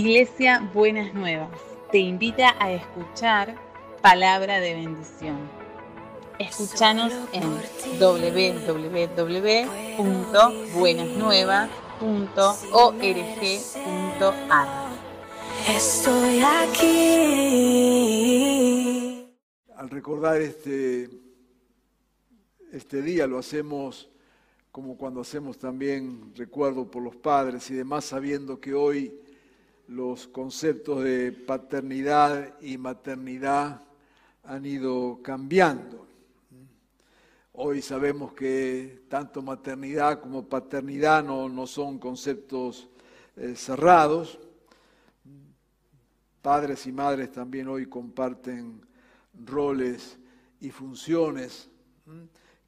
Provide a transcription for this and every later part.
Iglesia Buenas Nuevas te invita a escuchar palabra de bendición. Escúchanos en www.buenasnuevas.org.ar. Estoy aquí. Al recordar este, este día lo hacemos como cuando hacemos también recuerdo por los padres y demás, sabiendo que hoy los conceptos de paternidad y maternidad han ido cambiando. Hoy sabemos que tanto maternidad como paternidad no, no son conceptos eh, cerrados. Padres y madres también hoy comparten roles y funciones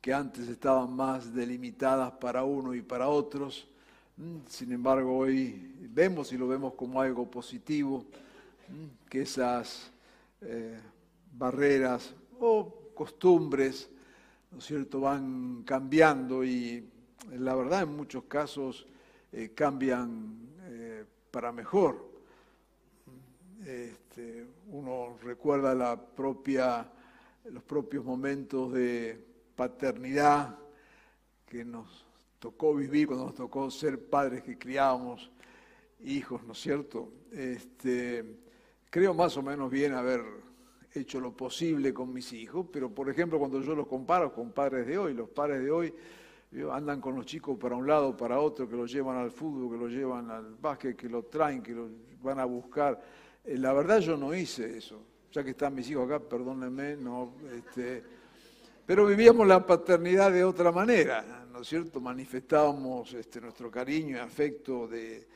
que antes estaban más delimitadas para uno y para otros. Sin embargo, hoy vemos y lo vemos como algo positivo, que esas eh, barreras o costumbres, ¿no cierto?, van cambiando y la verdad en muchos casos eh, cambian eh, para mejor. Este, uno recuerda la propia, los propios momentos de paternidad que nos tocó vivir, cuando nos tocó ser padres que criábamos hijos, ¿no es cierto? Este, creo más o menos bien haber hecho lo posible con mis hijos, pero por ejemplo cuando yo los comparo con padres de hoy, los padres de hoy andan con los chicos para un lado, para otro, que los llevan al fútbol, que los llevan al básquet, que los traen, que los van a buscar. Eh, la verdad yo no hice eso, ya que están mis hijos acá, perdónenme, no, este, pero vivíamos la paternidad de otra manera, ¿no es cierto? Manifestábamos este, nuestro cariño y afecto de,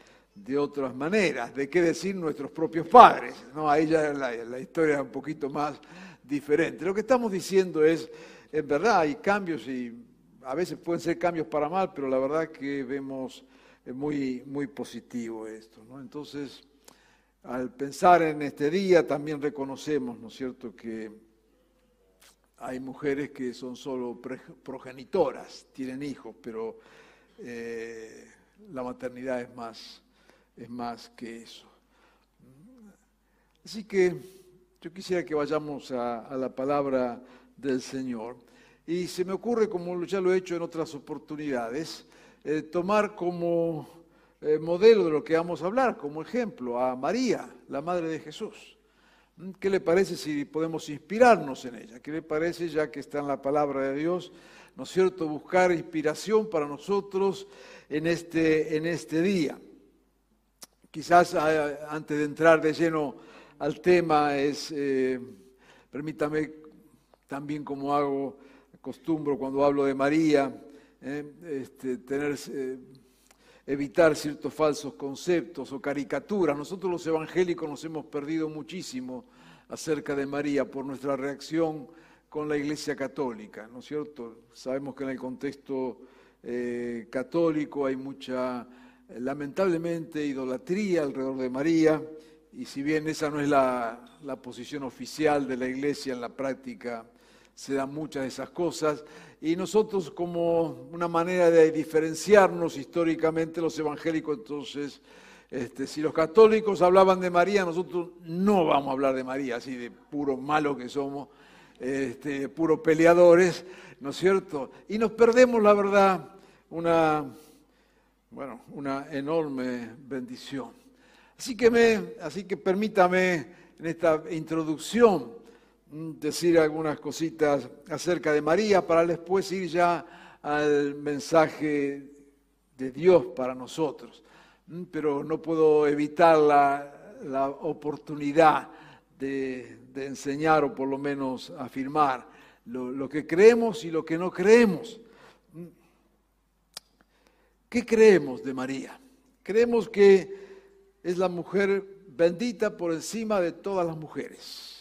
otras maneras. ¿De qué decir nuestros propios padres? ¿no? Ahí ya la, historia es un poquito más diferente. Lo que estamos diciendo es, en verdad, hay cambios y a veces pueden ser cambios para mal, pero la verdad que vemos muy, muy positivo esto. ¿no? Entonces, al pensar en este día, también reconocemos, ¿no es cierto?, que hay mujeres que son solo progenitoras, tienen hijos, pero eh, la maternidad es más, es más que eso. Así que yo quisiera que vayamos a, la palabra del Señor. Y se me ocurre, como ya lo he hecho en otras oportunidades, eh, tomar como eh, modelo de lo que vamos a hablar, como ejemplo, a María, la Madre de Jesús. ¿Qué le parece si podemos inspirarnos en ella? ¿Qué le parece, ya que está en la palabra de Dios, ¿no es cierto?, buscar inspiración para nosotros en este, en este día. Quizás eh, antes de entrar de lleno al tema, es, eh, permítame también como hago, acostumbro cuando hablo de María, eh, este, tener evitar ciertos falsos conceptos o caricaturas. Nosotros los evangélicos nos hemos perdido muchísimo acerca de María por nuestra reacción con la Iglesia Católica, ¿no es cierto? Sabemos que en el contexto eh, católico hay mucha, lamentablemente, idolatría alrededor de María, y si bien esa no es la, la posición oficial de la Iglesia en la práctica, se dan muchas de esas cosas. Y nosotros como una manera de diferenciarnos históricamente los evangélicos, entonces, este, si los católicos hablaban de María, nosotros no vamos a hablar de María, así de puro malo que somos, este, puro peleadores, ¿no es cierto? Y nos perdemos, la verdad, una, bueno, una enorme bendición. Así que, me, así que permítame en esta introducción decir algunas cositas acerca de María para después ir ya al mensaje de Dios para nosotros. Mm, pero no puedo evitar la, oportunidad de, enseñar o por lo menos afirmar lo, lo que creemos y lo que no creemos. Mm. ¿Qué creemos de María? Creemos que es la mujer bendita por encima de todas las mujeres.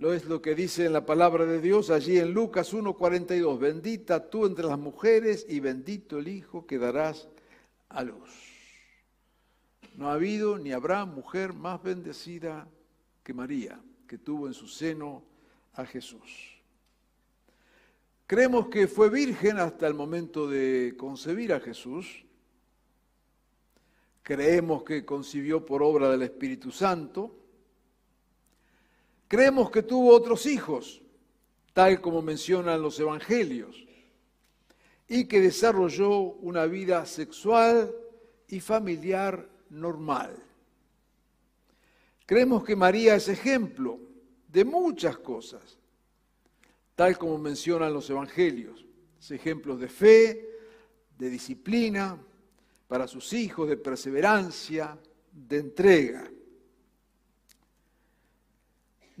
Lo es lo que dice en la palabra de Dios allí en Lucas 1:42. Bendita tú entre las mujeres y bendito el Hijo que darás a luz. No ha habido ni habrá mujer más bendecida que María, que tuvo en su seno a Jesús. Creemos que fue virgen hasta el momento de concebir a Jesús. creemos que concibió por obra del Espíritu Santo, creemos que tuvo otros hijos, tal como mencionan los evangelios, y que desarrolló una vida sexual y familiar normal. Creemos que María es ejemplo de muchas cosas, tal como mencionan los evangelios, ejemplos de fe, de disciplina para sus hijos, de perseverancia, de entrega.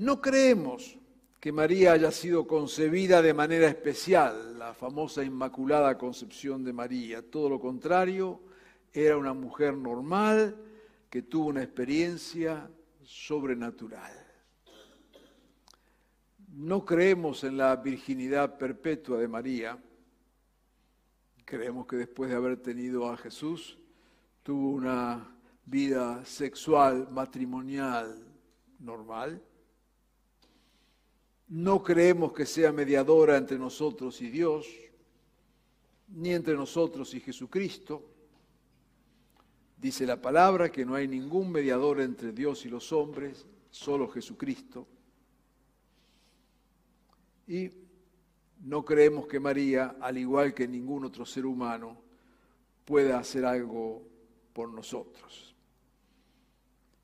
No creemos que María haya sido concebida de manera especial, la famosa Inmaculada Concepción de María. Todo lo contrario, era una mujer normal que tuvo una experiencia sobrenatural. No creemos en la virginidad perpetua de María. Creemos que después de haber tenido a Jesús, tuvo una vida sexual, matrimonial, normal. No creemos que sea mediadora entre nosotros y Dios, ni entre nosotros y Jesucristo. Dice la palabra que no hay ningún mediador entre Dios y los hombres, solo Jesucristo. Y no creemos que María, al igual que ningún otro ser humano, pueda hacer algo por nosotros.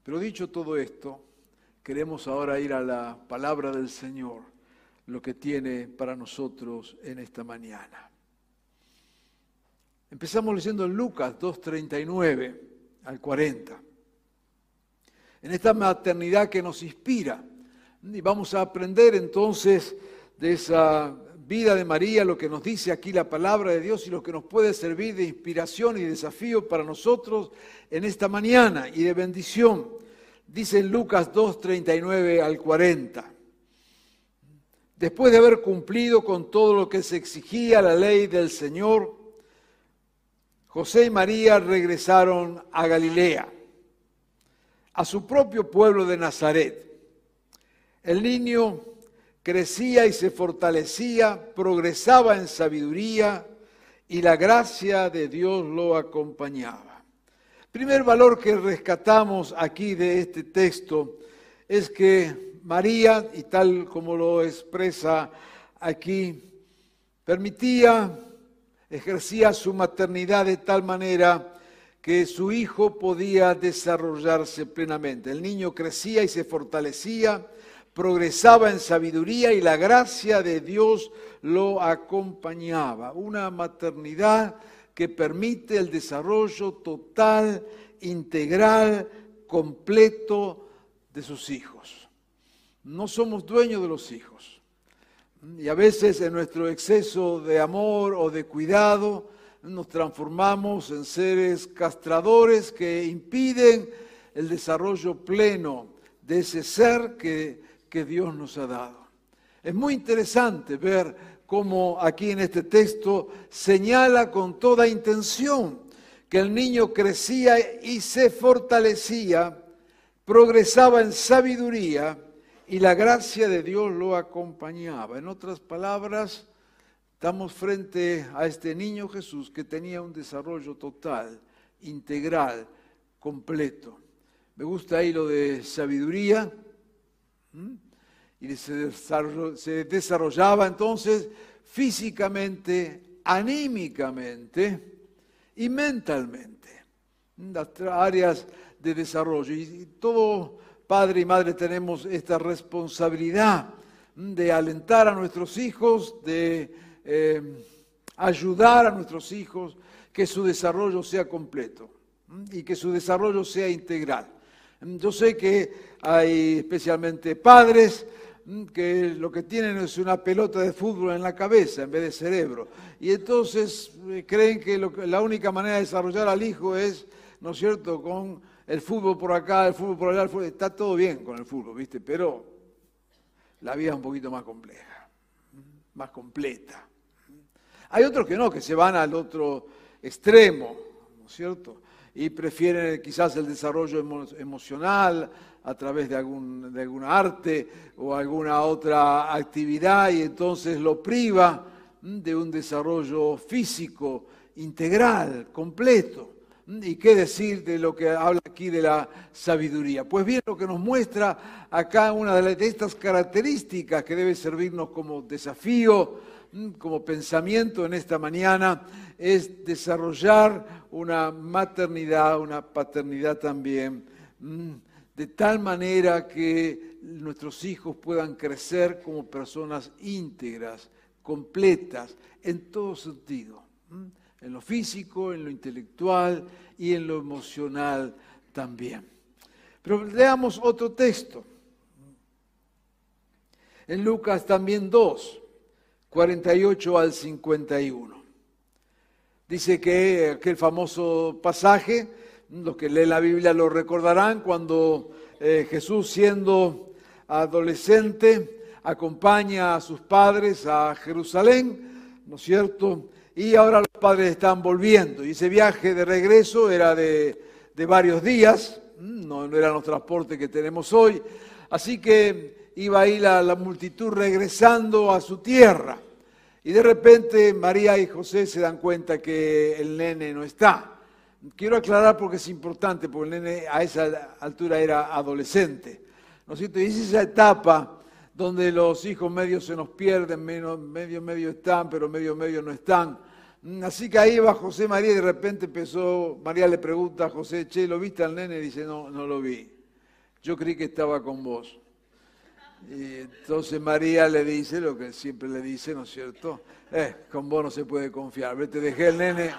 Pero dicho todo esto, queremos ahora ir a la palabra del Señor, lo que tiene para nosotros en esta mañana. Empezamos leyendo en Lucas 2.39 al 40. En esta maternidad que nos inspira. Y vamos a aprender entonces de esa vida de María, lo que nos dice aquí la palabra de Dios y lo que nos puede servir de inspiración y desafío para nosotros en esta mañana y de bendición. Dice en Lucas 2, 39 al 40. Después de haber cumplido con todo lo que se exigía la ley del Señor, José y María regresaron a Galilea, a su propio pueblo de Nazaret. El niño crecía y se fortalecía, progresaba en sabiduría y la gracia de Dios lo acompañaba. Primer valor que rescatamos aquí de este texto es que María, y tal como lo expresa aquí, permitía ejercía su maternidad de tal manera que su hijo podía desarrollarse plenamente. El niño crecía y se fortalecía, progresaba en sabiduría y la gracia de Dios lo acompañaba. Una maternidad que permite el desarrollo total, integral, completo de sus hijos. No somos dueños de los hijos. Y a veces en nuestro exceso de amor o de cuidado nos transformamos en seres castradores que impiden el desarrollo pleno de ese ser que, que Dios nos ha dado. Es muy interesante ver cómo aquí en este texto señala con toda intención que el niño crecía y se fortalecía, progresaba en sabiduría, y la gracia de Dios lo acompañaba. En otras palabras, estamos frente a este niño Jesús que tenía un desarrollo total, integral, completo. Me gusta ahí lo de sabiduría. Y se, desarrollaba entonces físicamente, anímicamente y mentalmente. Las áreas de desarrollo. Y todo padre y madre tenemos esta responsabilidad de alentar a nuestros hijos, de eh, ayudar a nuestros hijos, que su desarrollo sea completo y que su desarrollo sea integral. Yo sé que hay especialmente padres que lo que tienen es una pelota de fútbol en la cabeza en vez de cerebro. Y entonces eh, creen que la única manera de desarrollar al hijo es, ¿no es cierto?, con el fútbol por acá, el fútbol por allá, está todo bien con el fútbol, ¿viste? Pero la vida es un poquito más compleja, más completa. Hay otros que no, que se van al otro extremo, ¿no es cierto? Y prefieren quizás el desarrollo emocional a través de, algún, de alguna arte o alguna otra actividad y entonces lo priva de un desarrollo físico integral, completo ¿Y qué decir de lo que habla aquí de la sabiduría? Pues bien, lo que nos muestra acá una de estas características que debe servirnos como desafío, como pensamiento en esta mañana, es desarrollar una maternidad, una paternidad también, de tal manera que nuestros hijos puedan crecer como personas íntegras, completas, en todo sentido en lo físico, en lo intelectual y en lo emocional también. Pero leamos otro texto. En Lucas también 2, 48 al 51. Dice que aquel famoso pasaje, los que leen la Biblia lo recordarán, cuando eh, Jesús siendo adolescente acompaña a sus padres a Jerusalén, ¿no es cierto? y ahora los padres están volviendo. Y ese viaje de regreso era de, varios días, no, eran los transportes que tenemos hoy, así que iba ahí la multitud regresando a su tierra. Y de repente María y José se dan cuenta que el nene no está. Quiero aclarar porque es importante, porque el nene a esa altura era adolescente. ¿No es cierto? Y es esa etapa donde los hijos medios se nos pierden, medio medio están, pero medio medio no están. Así que ahí va José María y de repente empezó, María le pregunta a José, che, ¿lo viste al nene? Y dice, no, no lo vi. Yo creí que estaba con vos. Y entonces María le dice lo que siempre le dice, ¿no es cierto? Eh, con vos no se puede confiar. Te dejé el nene,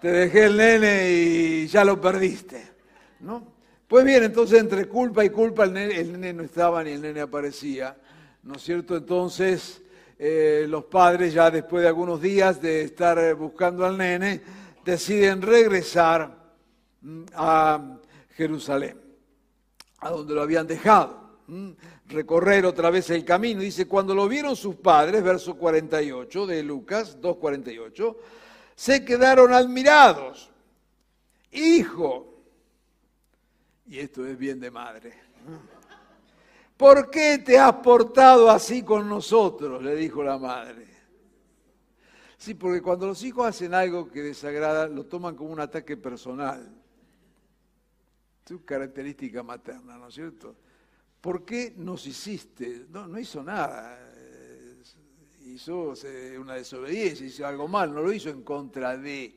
te dejé el nene y ya lo perdiste, ¿no? Pues bien, entonces entre culpa y culpa el nene, no estaba ni el nene aparecía, ¿no es cierto? Entonces eh, los padres ya después de algunos días de estar eh, buscando al nene, deciden regresar mm, a Jerusalén, a donde lo habían dejado, recorrer otra vez el camino. Dice, cuando lo vieron sus padres, verso 48 de Lucas 2.48, se quedaron admirados. Hijo, y esto es bien de madre. ¿Por qué te has portado así con nosotros? le dijo la madre. Sí, porque cuando los hijos hacen algo que desagrada, lo toman como un ataque personal. Una característica materna, ¿no es cierto? ¿Por qué nos hiciste? No, no hizo nada. Hizo una desobediencia, hizo algo mal, no lo hizo en contra de.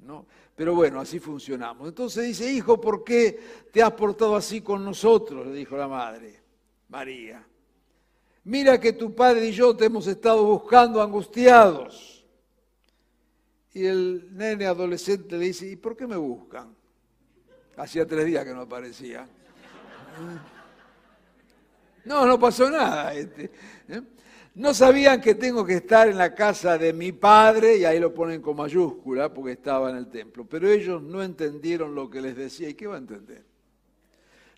¿no? Pero bueno, así funcionamos. Entonces dice, hijo, ¿por qué te has portado así con nosotros? Le dijo la madre. María. Mira que tu padre y yo te hemos estado buscando angustiados. Y el nene adolescente le dice, ¿y por qué me buscan? Hacía tres días que no aparecía. No, no pasó nada. Este, ¿eh? No sabían que tengo que estar en la casa de mi padre, y ahí lo ponen con mayúscula porque estaba en el templo. Pero ellos no entendieron lo que les decía. ¿Y qué va a entender?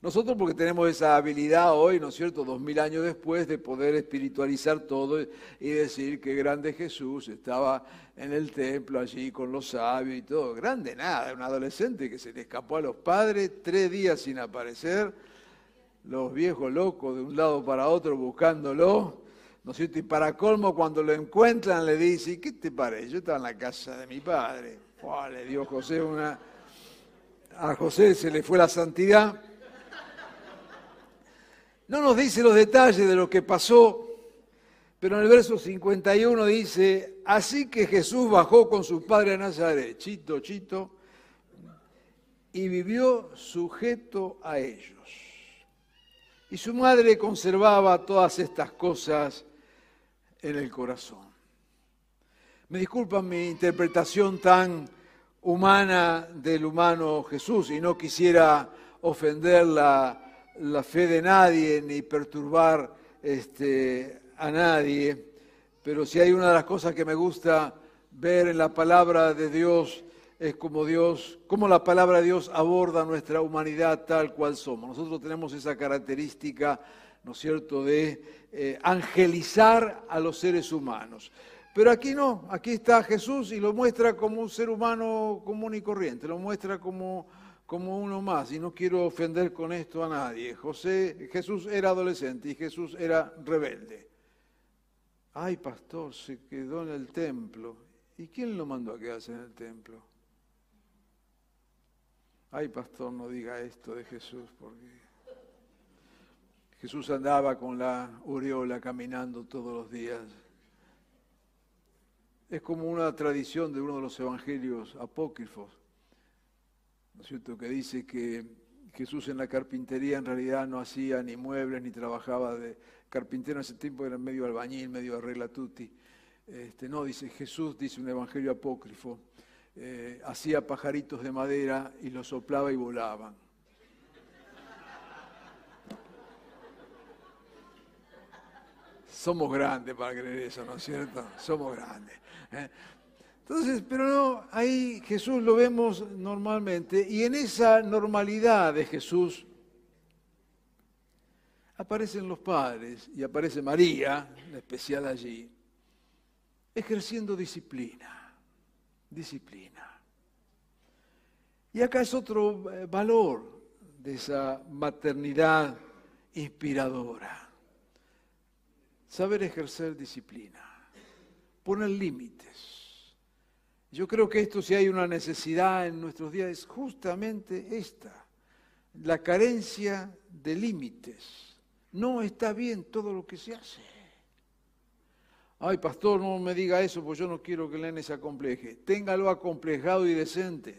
Nosotros porque tenemos esa habilidad hoy, ¿no es cierto?, dos mil años después, de poder espiritualizar todo y decir que grande Jesús estaba en el templo allí con los sabios y todo. Grande nada, un adolescente que se le escapó a los padres, tres días sin aparecer, los viejos locos de un lado para otro buscándolo. ¿No es? Y para colmo, cuando lo encuentran, le dice, ¿qué te parece? Yo estaba en la casa de mi padre. le dio José una... A José se le fue la santidad no nos dice los detalles de lo que pasó, pero en el verso 51 dice, así que Jesús bajó con su padre a Nazaret, chito, chito, y vivió sujeto a ellos. Y su madre conservaba todas estas cosas en el corazón. Me disculpan mi interpretación tan humana del humano Jesús y no quisiera ofender la fe de nadie ni perturbar este, a nadie, pero si hay una de las cosas que me gusta ver en la palabra de Dios es como Dios, cómo la palabra de Dios aborda nuestra humanidad tal cual somos. Nosotros tenemos esa característica, ¿no es cierto?, de eh, angelizar a los seres humanos. Pero aquí no, aquí está Jesús y lo muestra como un ser humano común y corriente, lo muestra como como uno más, y no quiero ofender con esto a nadie. José, Jesús era adolescente y Jesús era rebelde. Ay, pastor, se quedó en el templo. ¿Y quién lo mandó a quedarse en el templo? Ay, pastor, no diga esto de Jesús, porque Jesús andaba con la aureola caminando todos los días. Es como una tradición de uno de los evangelios apócrifos, ¿no es cierto?, que dice que Jesús en la carpintería en realidad no hacía ni muebles ni trabajaba de carpintero en ese tiempo, era medio albañil, medio arregla tutti. Este, no, dice Jesús, dice un evangelio apócrifo, eh, hacía pajaritos de madera y los soplaba y volaban. Somos grandes para creer eso, ¿no es cierto? Somos grandes. ¿eh? Entonces, pero no, ahí Jesús lo vemos normalmente y en esa normalidad de Jesús aparecen los padres y aparece María, en especial allí, ejerciendo disciplina, disciplina. Y acá es otro eh, valor de esa maternidad inspiradora, saber ejercer disciplina, poner límites. Yo creo que esto si hay una necesidad en nuestros días es justamente esta, la carencia de límites. No está bien todo lo que se hace. Ay, pastor, no me diga eso, pues yo no quiero que el nene se acompleje. Téngalo acomplejado y decente.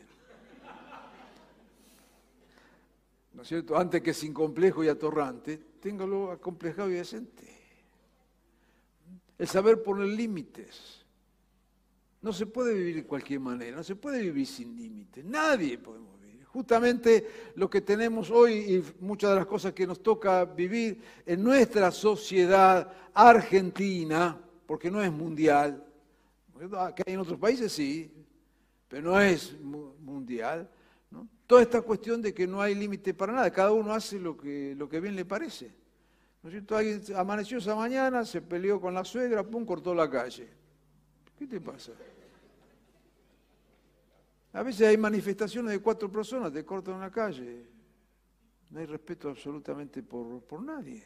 ¿No es cierto? Antes que sin complejo y atorrante, téngalo acomplejado y decente. El saber poner límites. No se puede vivir de cualquier manera, no se puede vivir sin límites. Nadie podemos vivir. Justamente lo que tenemos hoy y muchas de las cosas que nos toca vivir en nuestra sociedad argentina, porque no es mundial, que hay en otros países sí, pero no es mundial. Toda esta cuestión de que no hay límite para nada, cada uno hace lo que, lo que bien le parece. ¿No es cierto? Alguien amaneció esa mañana, se peleó con la suegra, pum, cortó la calle. ¿Qué te pasa? A veces hay manifestaciones de cuatro personas, te cortan una calle. No hay respeto absolutamente por, por nadie.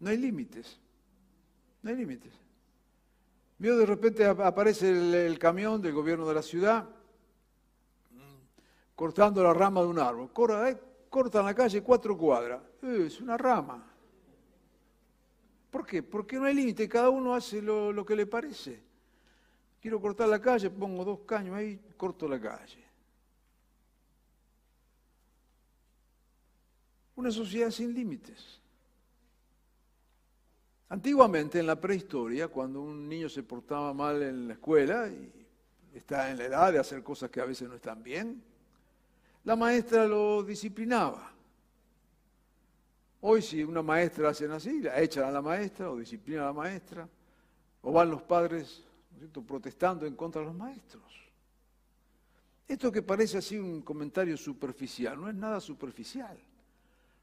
No hay límites. No hay límites. Vio de repente aparece el, camión del gobierno de la ciudad cortando la rama de un árbol. Eh, cortan la calle cuatro cuadras. Es una rama. ¿Por qué? Porque no hay límite, cada uno hace lo, lo que le parece. Quiero cortar la calle, pongo dos caños ahí, corto la calle. Una sociedad sin límites. Antiguamente, en la prehistoria, cuando un niño se portaba mal en la escuela y está en la edad de hacer cosas que a veces no están bien, la maestra lo disciplinaba. Hoy si una maestra hace así, la echan a la maestra o disciplina a la maestra, o van los padres protestando en contra de los maestros. Esto que parece así un comentario superficial, no es nada superficial,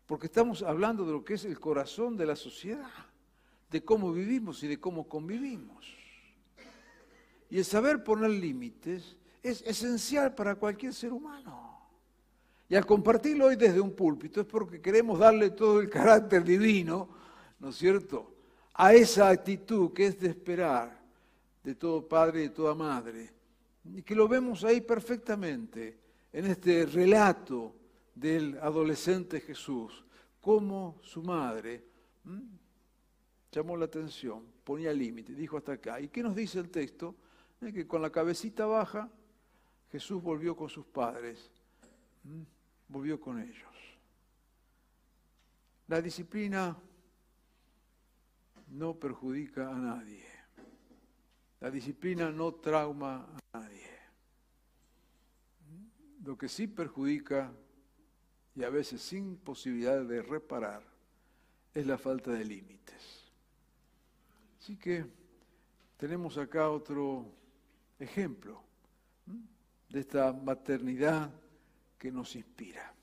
porque estamos hablando de lo que es el corazón de la sociedad, de cómo vivimos y de cómo convivimos. Y el saber poner límites es esencial para cualquier ser humano. Y al compartirlo hoy desde un púlpito es porque queremos darle todo el carácter divino, ¿no es cierto?, a esa actitud que es de esperar de todo padre y de toda madre. Y que lo vemos ahí perfectamente en este relato del adolescente Jesús, cómo su madre llamó la atención, ponía límite, dijo hasta acá. ¿Y qué nos dice el texto? que con la cabecita baja Jesús volvió con sus padres volvió con ellos. La disciplina no perjudica a nadie. La disciplina no trauma a nadie. Lo que sí perjudica, y a veces sin posibilidad de reparar, es la falta de límites. Así que tenemos acá otro ejemplo de esta maternidad que nos inspira.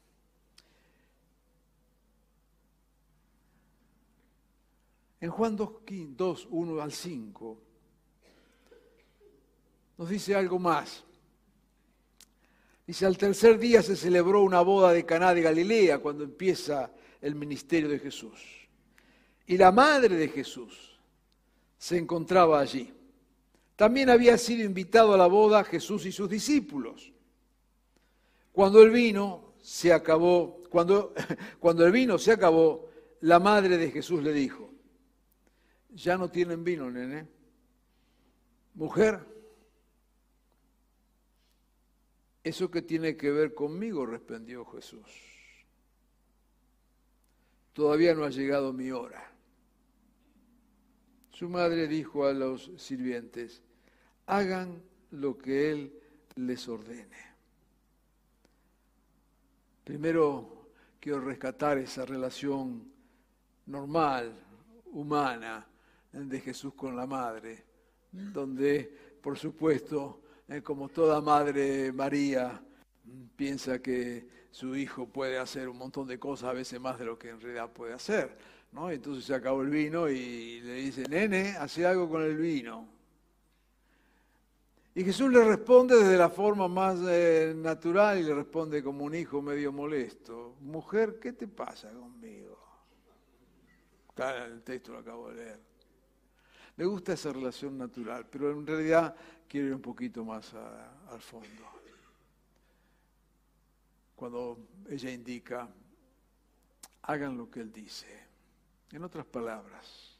En Juan 2, 1 al 5, nos dice algo más. Dice, al tercer día se celebró una boda de Caná de Galilea cuando empieza el ministerio de Jesús. Y la madre de Jesús se encontraba allí. También había sido invitado a la boda Jesús y sus discípulos. Cuando el vino se acabó, cuando, cuando el vino se acabó, la madre de Jesús le dijo, ya no tienen vino, nene. Mujer, ¿eso qué tiene que ver conmigo? respondió Jesús. Todavía no ha llegado mi hora. Su madre dijo a los sirvientes, hagan lo que él les ordene. Primero quiero rescatar esa relación normal, humana, de Jesús con la madre, donde, por supuesto, eh, como toda madre María, piensa que su hijo puede hacer un montón de cosas, a veces más de lo que en realidad puede hacer. ¿no? Entonces se acabó el vino y le dice, nene, hace algo con el vino. Y Jesús le responde desde la forma más eh, natural y le responde como un hijo medio molesto. Mujer, ¿qué te pasa conmigo? el texto lo acabo de leer. Me gusta esa relación natural, pero en realidad quiero ir un poquito más al fondo. Cuando ella indica, hagan lo que él dice. En otras palabras,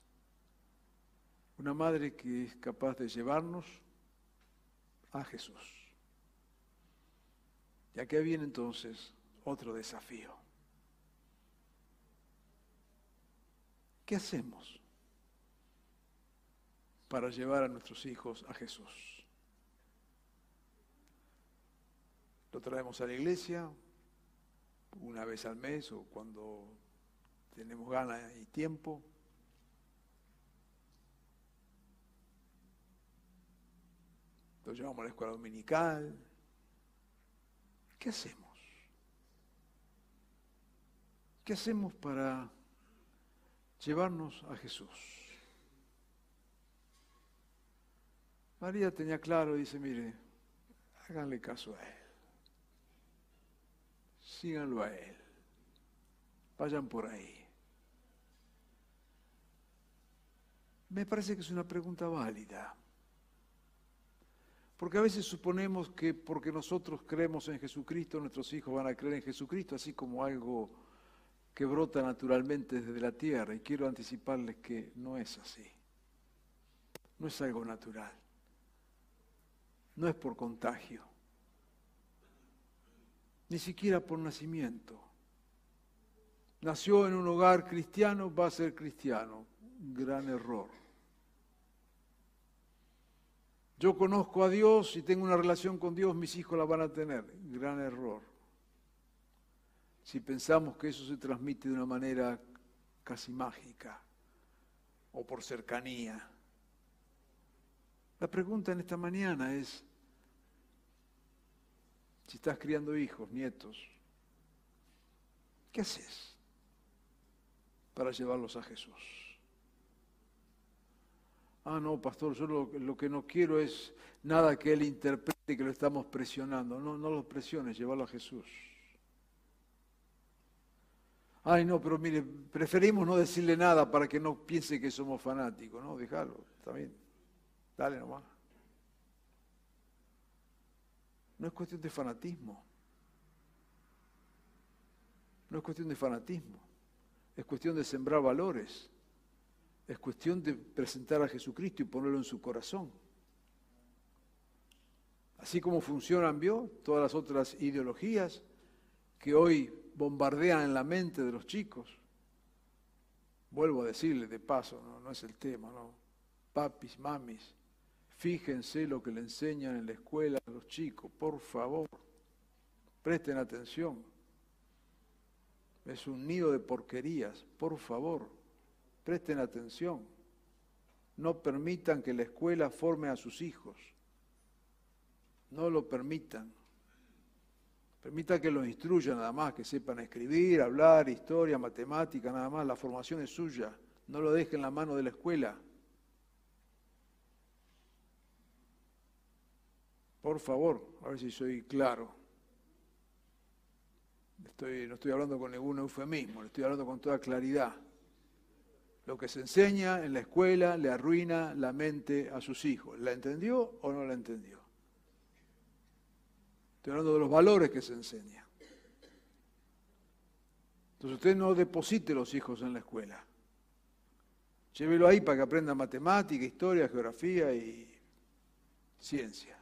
una madre que es capaz de llevarnos a Jesús. Y aquí viene entonces otro desafío. ¿Qué hacemos para llevar a nuestros hijos a Jesús? Lo traemos a la iglesia una vez al mes o cuando tenemos ganas y tiempo. Llevamos a la escuela dominical. ¿Qué hacemos? ¿Qué hacemos para llevarnos a Jesús. María tenía claro, dice, mire, háganle caso a Él. Síganlo a Él. Vayan por ahí. Me parece que es una pregunta válida. Porque a veces suponemos que porque nosotros creemos en Jesucristo, nuestros hijos van a creer en Jesucristo, así como algo que brota naturalmente desde la tierra y quiero anticiparles que no es así. No es algo natural. No es por contagio. Ni siquiera por nacimiento. Nació en un hogar cristiano, va a ser cristiano. Gran error. Yo conozco a Dios y tengo una relación con Dios, mis hijos la van a tener. Gran error si pensamos que eso se transmite de una manera casi mágica o por cercanía. La pregunta en esta mañana es, si estás criando hijos, nietos, ¿qué haces para llevarlos a Jesús? Ah, no, pastor, yo lo, que no quiero es nada que él interprete que lo estamos presionando. No, no lo presiones, llévalo a Jesús. Ay, no, pero mire, preferimos no decirle nada para que no piense que somos fanáticos, ¿no? Déjalo, está bien. Dale nomás. No es cuestión de fanatismo. No es cuestión de fanatismo. Es cuestión de sembrar valores. Es cuestión de presentar a Jesucristo y ponerlo en su corazón. Así como funcionan, vio, todas las otras ideologías que hoy bombardean en la mente de los chicos. Vuelvo a decirle de paso, no, es el tema, ¿no? Papis, mamis, fíjense lo que le enseñan en la escuela a los chicos, por favor, presten atención. Es un nido de porquerías, por favor, presten atención. No permitan que la escuela forme a sus hijos. No lo permitan. Permita que los instruya nada más, que sepan escribir, hablar, historia, matemática, nada más. La formación es suya. No lo deje en la mano de la escuela. Por favor, a ver si soy claro. Estoy, no estoy hablando con ningún eufemismo, le estoy hablando con toda claridad. Lo que se enseña en la escuela le arruina la mente a sus hijos. ¿La entendió o no la entendió? Estoy hablando de los valores que se enseñan. Entonces usted no deposite los hijos en la escuela. Llévelo ahí para que aprenda matemática, historia, geografía y ciencia.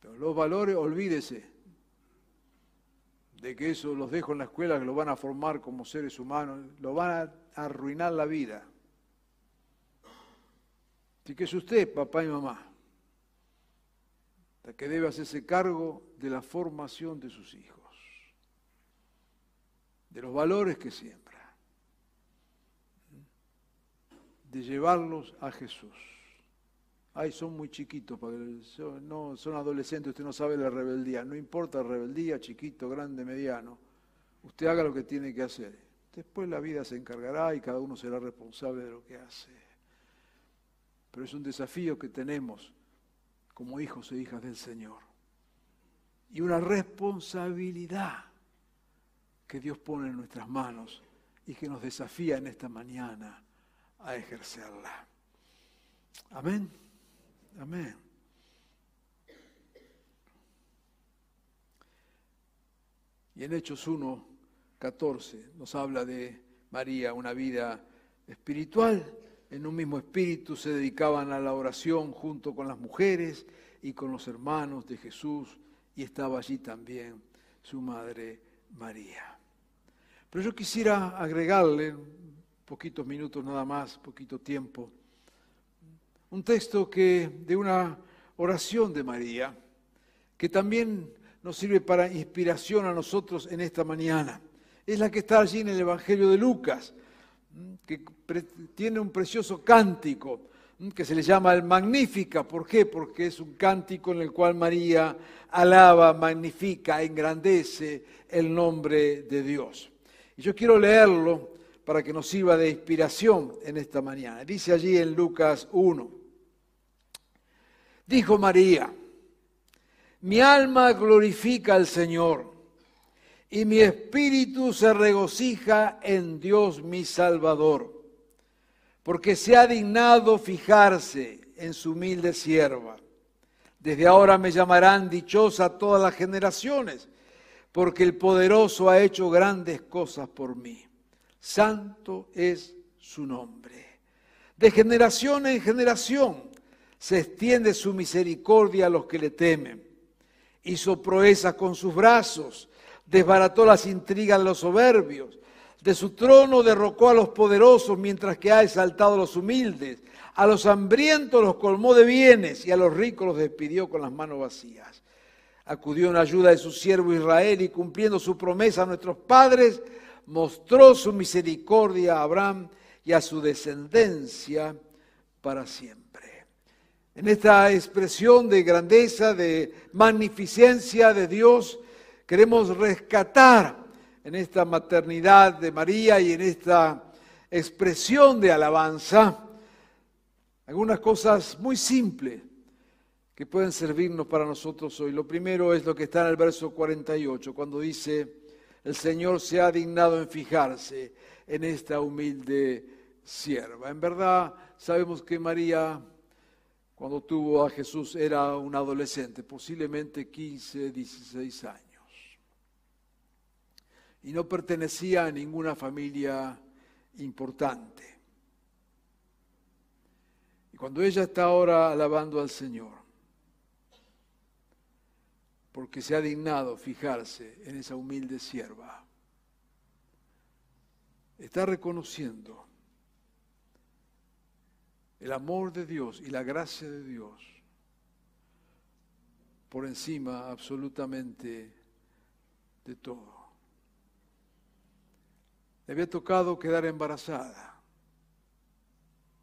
Pero los valores, olvídese de que eso los dejo en la escuela, que lo van a formar como seres humanos, lo van a arruinar la vida. Así que es usted, papá y mamá, la que debe hacerse cargo de la formación de sus hijos, de los valores que siembra, de llevarlos a Jesús. Ay, son muy chiquitos, no, son adolescentes, usted no sabe la rebeldía. No importa la rebeldía, chiquito, grande, mediano. Usted haga lo que tiene que hacer. Después la vida se encargará y cada uno será responsable de lo que hace. Pero es un desafío que tenemos como hijos e hijas del Señor. Y una responsabilidad que Dios pone en nuestras manos y que nos desafía en esta mañana a ejercerla. Amén. Amén. Y en Hechos 1, 14 nos habla de María, una vida espiritual. En un mismo espíritu se dedicaban a la oración junto con las mujeres y con los hermanos de Jesús y estaba allí también su madre María. Pero yo quisiera agregarle poquitos minutos nada más, poquito tiempo, un texto que de una oración de María, que también nos sirve para inspiración a nosotros en esta mañana. Es la que está allí en el Evangelio de Lucas, que tiene un precioso cántico que se le llama el Magnífica. ¿Por qué? Porque es un cántico en el cual María alaba, magnifica, engrandece el nombre de Dios. Y yo quiero leerlo para que nos sirva de inspiración en esta mañana. Dice allí en Lucas 1. Dijo María, mi alma glorifica al Señor y mi espíritu se regocija en Dios mi Salvador, porque se ha dignado fijarse en su humilde sierva. Desde ahora me llamarán dichosa todas las generaciones, porque el poderoso ha hecho grandes cosas por mí. Santo es su nombre. De generación en generación se extiende su misericordia a los que le temen. Hizo proezas con sus brazos, desbarató las intrigas de los soberbios. De su trono derrocó a los poderosos mientras que ha exaltado a los humildes. A los hambrientos los colmó de bienes y a los ricos los despidió con las manos vacías. Acudió en ayuda de su siervo Israel y cumpliendo su promesa a nuestros padres, mostró su misericordia a Abraham y a su descendencia para siempre en esta expresión de grandeza, de magnificencia de Dios, queremos rescatar en esta maternidad de María y en esta expresión de alabanza algunas cosas muy simples que pueden servirnos para nosotros hoy. Lo primero es lo que está en el verso 48, cuando dice, el Señor se ha dignado en fijarse en esta humilde sierva. En verdad sabemos que María cuando tuvo a Jesús era un adolescente, posiblemente 15, 16 años. Y no pertenecía a ninguna familia importante. Y cuando ella está ahora alabando al Señor, porque se ha dignado fijarse en esa humilde sierva, está reconociendo el amor de Dios y la gracia de Dios por encima absolutamente de todo. Le había tocado quedar embarazada.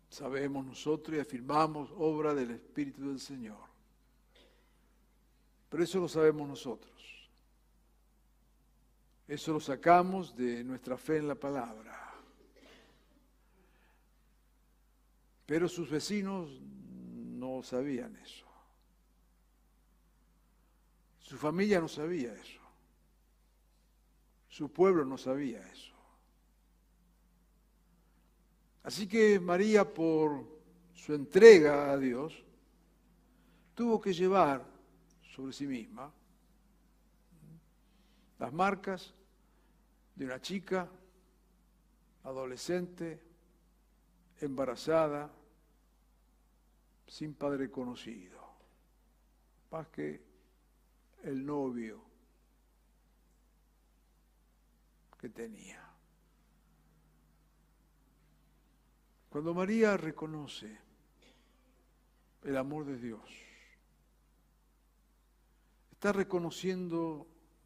Sabemos nosotros y afirmamos obra del Espíritu del Señor. Pero eso lo sabemos nosotros. Eso lo sacamos de nuestra fe en la palabra. Pero sus vecinos no sabían eso. Su familia no sabía eso. Su pueblo no sabía eso. Así que María, por su entrega a Dios, tuvo que llevar sobre sí misma las marcas de una chica adolescente, embarazada, sin padre conocido, más que el novio que tenía. Cuando María reconoce el amor de Dios, está reconociendo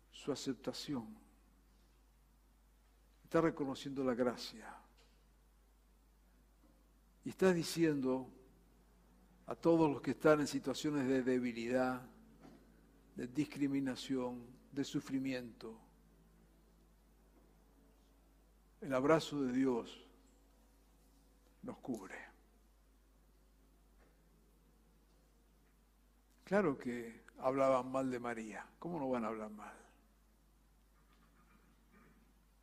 su aceptación, está reconociendo la gracia y está diciendo a todos los que están en situaciones de debilidad, de discriminación, de sufrimiento, el abrazo de Dios nos cubre. Claro que hablaban mal de María, ¿cómo no van a hablar mal?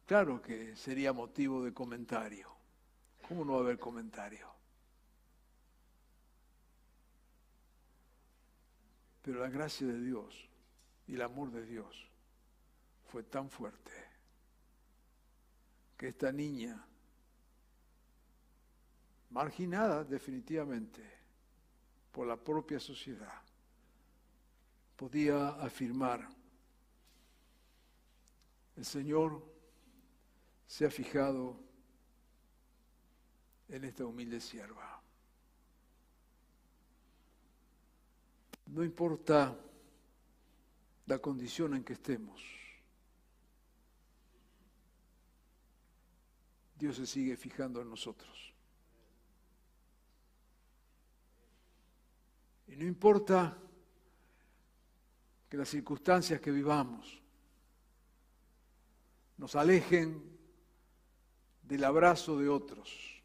Claro que sería motivo de comentario. ¿Cómo no va a haber comentario? Pero la gracia de Dios y el amor de Dios fue tan fuerte que esta niña, marginada definitivamente por la propia sociedad, podía afirmar, el Señor se ha fijado en esta humilde sierva. No importa la condición en que estemos, Dios se sigue fijando en nosotros. Y no importa que las circunstancias que vivamos nos alejen del abrazo de otros.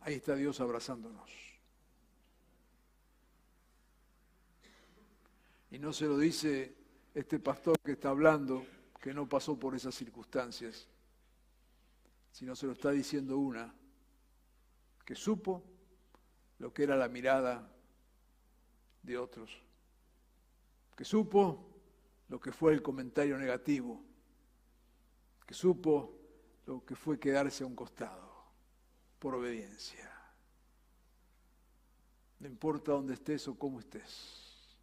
Ahí está Dios abrazándonos. Y no se lo dice este pastor que está hablando, que no pasó por esas circunstancias, sino se lo está diciendo una que supo lo que era la mirada de otros, que supo lo que fue el comentario negativo, que supo lo que fue quedarse a un costado por obediencia. No importa dónde estés o cómo estés,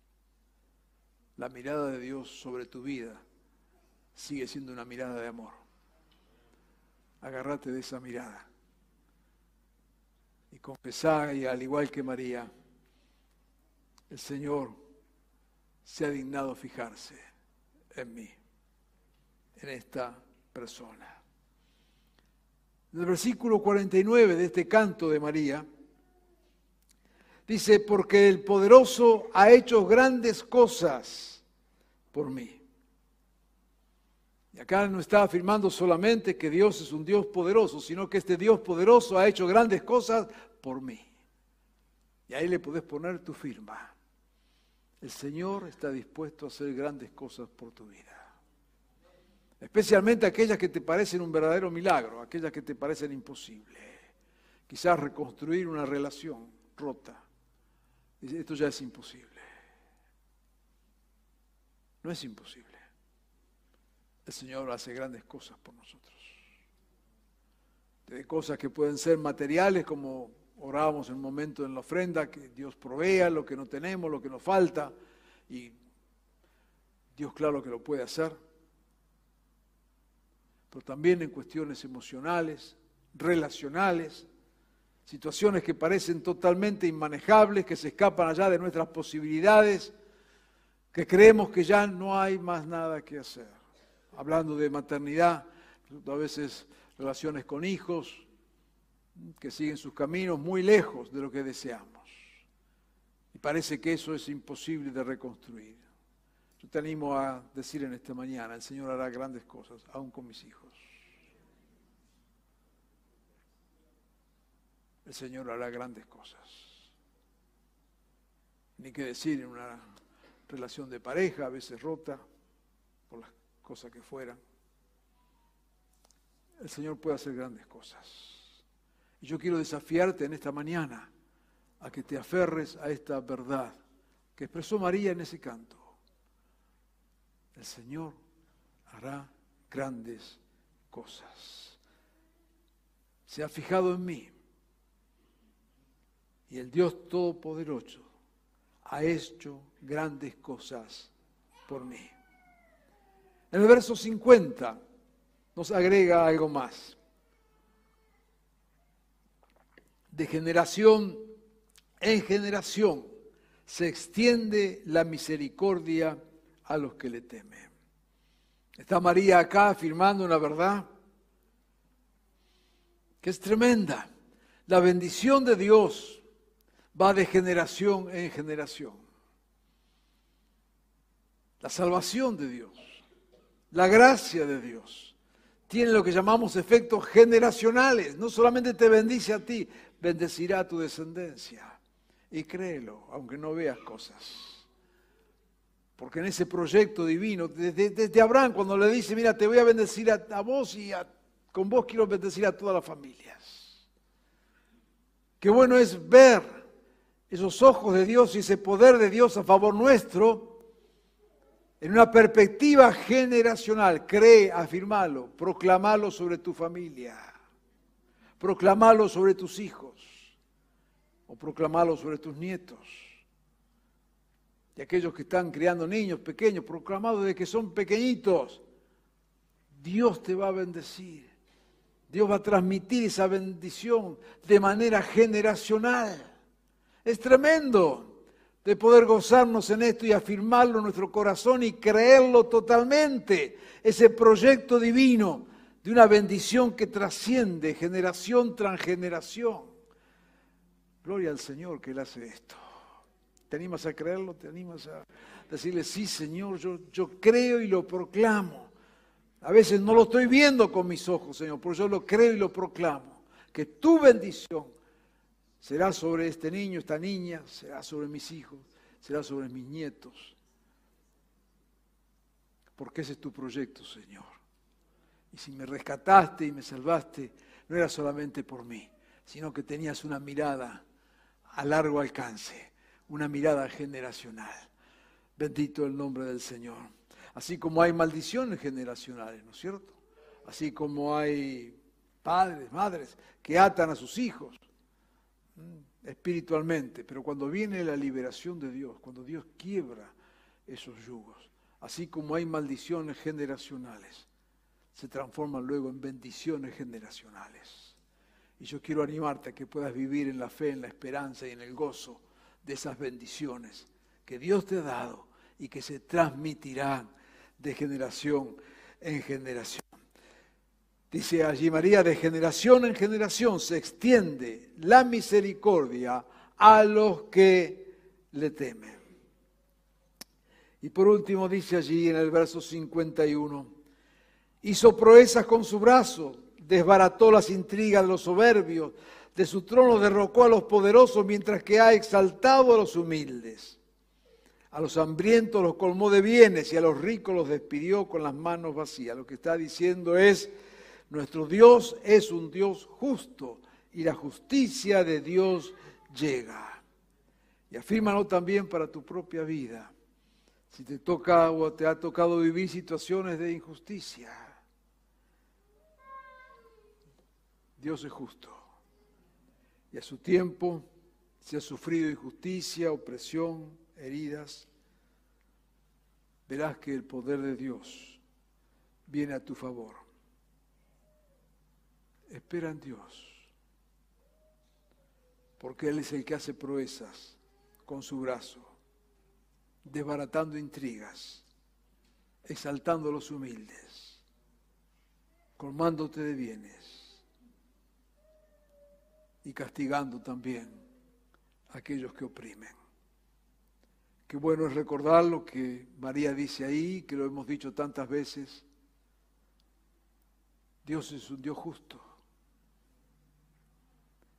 la mirada de Dios sobre tu vida sigue siendo una mirada de amor. Agárrate de esa mirada y confesá, y al igual que María, el Señor se ha dignado fijarse en mí, en esta persona. En el versículo 49 de este canto de María, dice, porque el poderoso ha hecho grandes cosas por mí. Y acá no está afirmando solamente que Dios es un Dios poderoso, sino que este Dios poderoso ha hecho grandes cosas por mí. Y ahí le puedes poner tu firma. El Señor está dispuesto a hacer grandes cosas por tu vida especialmente aquellas que te parecen un verdadero milagro, aquellas que te parecen imposibles. Quizás reconstruir una relación rota. Esto ya es imposible. No es imposible. El Señor hace grandes cosas por nosotros. De cosas que pueden ser materiales, como orábamos en un momento en la ofrenda, que Dios provea lo que no tenemos, lo que nos falta, y Dios claro que lo puede hacer pero también en cuestiones emocionales, relacionales, situaciones que parecen totalmente inmanejables, que se escapan allá de nuestras posibilidades, que creemos que ya no hay más nada que hacer. Hablando de maternidad, a veces relaciones con hijos, que siguen sus caminos muy lejos de lo que deseamos. Y parece que eso es imposible de reconstruir. Yo te animo a decir en esta mañana, el Señor hará grandes cosas, aún con mis hijos. El Señor hará grandes cosas. Ni que decir en una relación de pareja, a veces rota, cosas que fueran. El Señor puede hacer grandes cosas. Y yo quiero desafiarte en esta mañana a que te aferres a esta verdad que expresó María en ese canto. El Señor hará grandes cosas. Se ha fijado en mí y el Dios Todopoderoso ha hecho grandes cosas por mí. En el verso 50 nos agrega algo más. De generación en generación se extiende la misericordia a los que le temen. Está María acá afirmando una verdad que es tremenda. La bendición de Dios va de generación en generación. La salvación de Dios, la gracia de Dios, tiene lo que llamamos efectos generacionales. No solamente te bendice a ti, bendecirá a tu descendencia. Y créelo, aunque no veas cosas. Porque en ese proyecto divino, desde, Abraham, cuando le dice, mira, te voy a bendecir a, vos y con vos quiero bendecir a todas las familias. Qué bueno es ver esos ojos de Dios y ese poder de Dios a favor nuestro en una perspectiva generacional. Cree, afirmalo, proclamalo sobre tu familia, proclamalo sobre tus hijos o proclamalo sobre tus nietos. Y aquellos que están criando niños pequeños, proclamado de que son pequeñitos. Dios te va a bendecir. Dios va a transmitir esa bendición de manera generacional. Es tremendo de poder gozarnos en esto y afirmarlo en nuestro corazón y creerlo totalmente. Ese proyecto divino de una bendición que trasciende generación tras generación. Gloria al Señor que Él hace esto. ¿Te animas a creerlo? ¿Te animas a decirle, sí Señor, yo, yo creo y lo proclamo? A veces no lo estoy viendo con mis ojos, Señor, pero yo lo creo y lo proclamo. Que tu bendición será sobre este niño, esta niña, será sobre mis hijos, será sobre mis nietos. Porque ese es tu proyecto, Señor. Y si me rescataste y me salvaste, no era solamente por mí, sino que tenías una mirada a largo alcance, una mirada generacional. Bendito el nombre del Señor. Así como hay maldiciones generacionales, ¿no es cierto? Así como hay padres, madres que atan a sus hijos espiritualmente, pero cuando viene la liberación de Dios, cuando Dios quiebra esos yugos, así como hay maldiciones generacionales, se transforman luego en bendiciones generacionales. Y yo quiero animarte a que puedas vivir en la fe, en la esperanza y en el gozo de esas bendiciones que Dios te ha dado y que se transmitirán de generación en generación. Dice allí María, de generación en generación se extiende la misericordia a los que le temen. Y por último dice allí en el verso 51, hizo proezas con su brazo, desbarató las intrigas de los soberbios, de su trono derrocó a los poderosos mientras que ha exaltado a los humildes. A los hambrientos los colmó de bienes y a los ricos los despidió con las manos vacías. Lo que está diciendo es, nuestro Dios es un Dios justo y la justicia de Dios llega. Y afírmalo también para tu propia vida. Si te toca o te ha tocado vivir situaciones de injusticia, Dios es justo. Y a su tiempo, si has sufrido injusticia, opresión, heridas, verás que el poder de Dios viene a tu favor espera en Dios, porque Él es el que hace proezas con su brazo, desbaratando intrigas, exaltando a los humildes, colmándote de bienes y castigando también a aquellos que oprimen. Qué bueno es recordar lo que María dice ahí, que lo hemos dicho tantas veces. Dios es un Dios justo.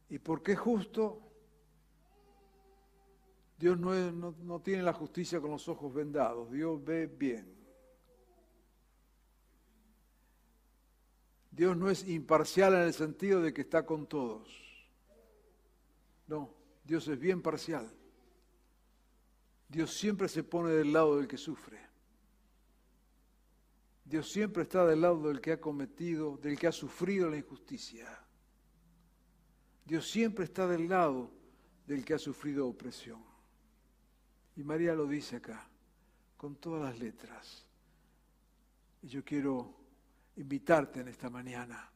¿Y por qué justo? Dios no, no, tiene la justicia con los ojos vendados, Dios ve bien. Dios no es imparcial en el sentido de que está con todos. No, Dios es bien parcial. Dios siempre se pone del lado del que sufre. Dios siempre está del lado del que ha cometido, del que ha sufrido la injusticia. Dios siempre está del lado del que ha sufrido opresión. Y María lo dice acá, con todas las letras. Y yo quiero invitarte en esta mañana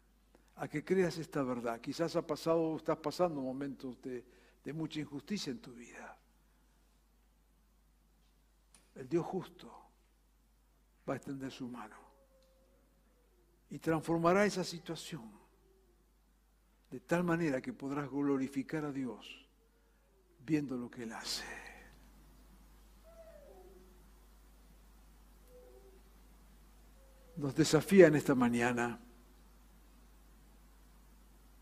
a que creas esta verdad. Quizás ha pasado, estás pasando momentos de, de mucha injusticia en tu vida. El Dios justo va a extender su mano y transformará esa situación de tal manera que podrás glorificar a Dios viendo lo que Él hace. Nos desafía en esta mañana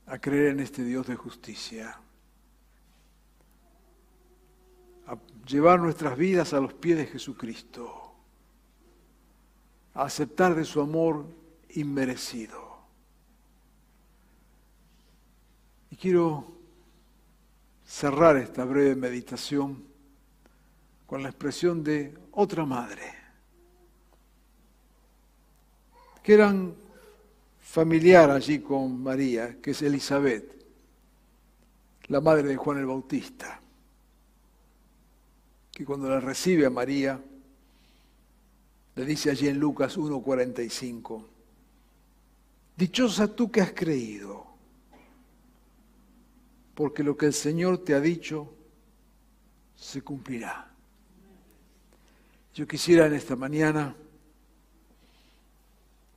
a creer en este Dios de justicia, a llevar nuestras vidas a los pies de Jesucristo, a aceptar de su amor inmerecido. Y quiero cerrar esta breve meditación con la expresión de otra madre, que eran familiar allí con María, que es Elizabeth, la madre de Juan el Bautista, que cuando la recibe a María, le dice allí en Lucas 1:45, Dichosa tú que has creído, porque lo que el Señor te ha dicho se cumplirá. Yo quisiera en esta mañana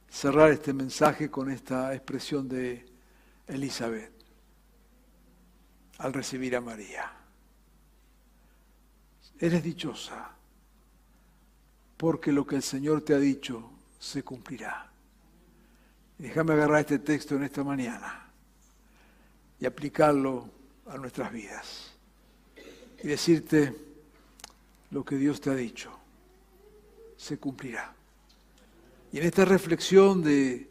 cerrar este mensaje con esta expresión de Elizabeth al recibir a María. Eres dichosa porque lo que el Señor te ha dicho se cumplirá. déjame agarrar este texto en esta mañana y aplicarlo a nuestras vidas. Y decirte lo que Dios te ha dicho se cumplirá. Y en esta reflexión de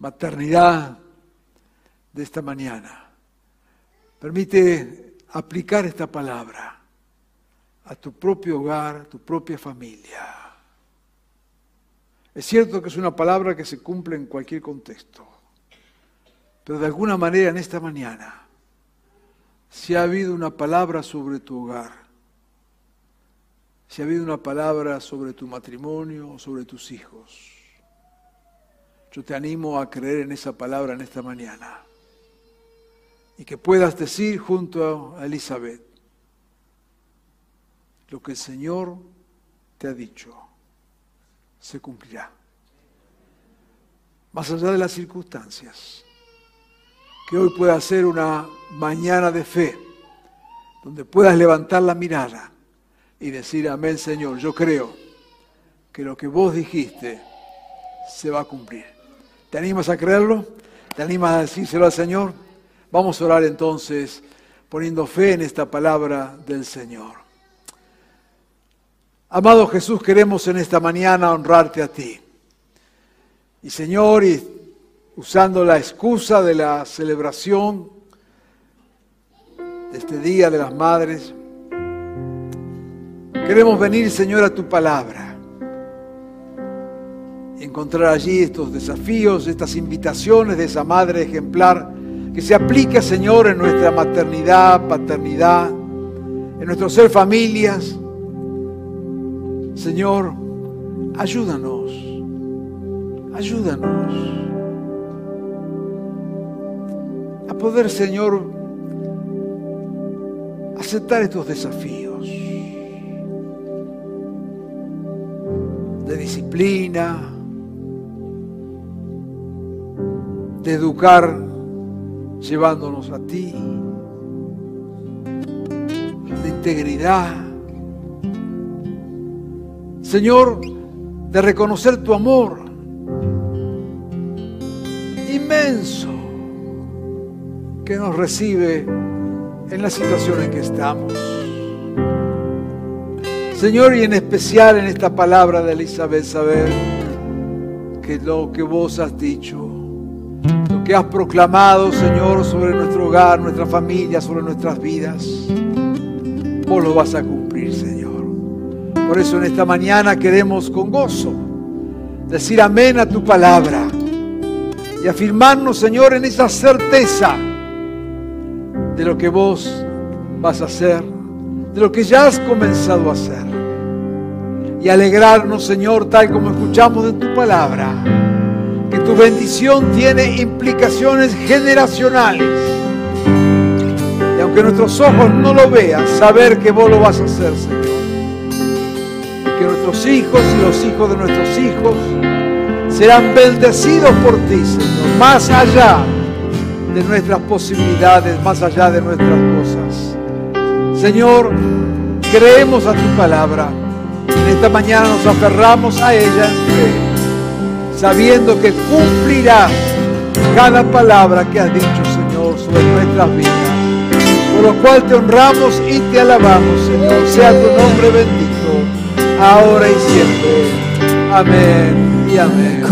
maternidad de esta mañana, permite aplicar esta palabra a tu propio hogar, a tu propia familia. Es cierto que es una palabra que se cumple en cualquier contexto, pero de alguna manera en esta mañana, si ha habido una palabra sobre tu hogar, si ha habido una palabra sobre tu matrimonio o sobre tus hijos, yo te animo a creer en esa palabra en esta mañana y que puedas decir junto a Elizabeth lo que el Señor te ha dicho se cumplirá. Más allá de las circunstancias, que hoy pueda ser una mañana de fe, donde puedas levantar la mirada y decir, amén Señor, yo creo que lo que vos dijiste se va a cumplir. ¿Te animas a creerlo? ¿Te animas a decírselo al Señor? Vamos a orar entonces poniendo fe en esta palabra del Señor. Amado Jesús, queremos en esta mañana honrarte a ti. Y Señor, y usando la excusa de la celebración de este Día de las Madres, queremos venir, Señor, a tu palabra. Y encontrar allí estos desafíos, estas invitaciones de esa madre ejemplar que se aplica, Señor, en nuestra maternidad, paternidad, en nuestro ser familias Señor, ayúdanos, ayúdanos a poder, Señor, aceptar estos desafíos de disciplina, de educar llevándonos a ti, de integridad. Señor, de reconocer tu amor inmenso que nos recibe en la situación en que estamos. Señor, y en especial en esta palabra de Elizabeth, saber que lo que vos has dicho lo que has proclamado, Señor, sobre nuestro hogar, nuestra familia, sobre nuestras vidas, vos lo vas a cumplir, Señor. Por eso en esta mañana queremos con gozo decir amén a tu palabra y afirmarnos, Señor, en esa certeza de lo que vos vas a hacer, de lo que ya has comenzado a hacer. Y alegrarnos, Señor, tal como escuchamos en tu palabra, que tu bendición tiene implicaciones generacionales. Y aunque nuestros ojos no lo vean, saber que vos lo vas a hacer, Señor. Y que nuestros hijos y los hijos de nuestros hijos serán bendecidos por ti, Señor, más allá de nuestras posibilidades, más allá de nuestras cosas. Señor, creemos a tu palabra. En esta mañana nos aferramos a ella en fe, sabiendo que cumplirás cada palabra que has dicho, Señor, sobre nuestras vidas. Por lo cual te honramos y te alabamos, Señor. Sea tu nombre bendito, ahora y siempre. Amén y amén.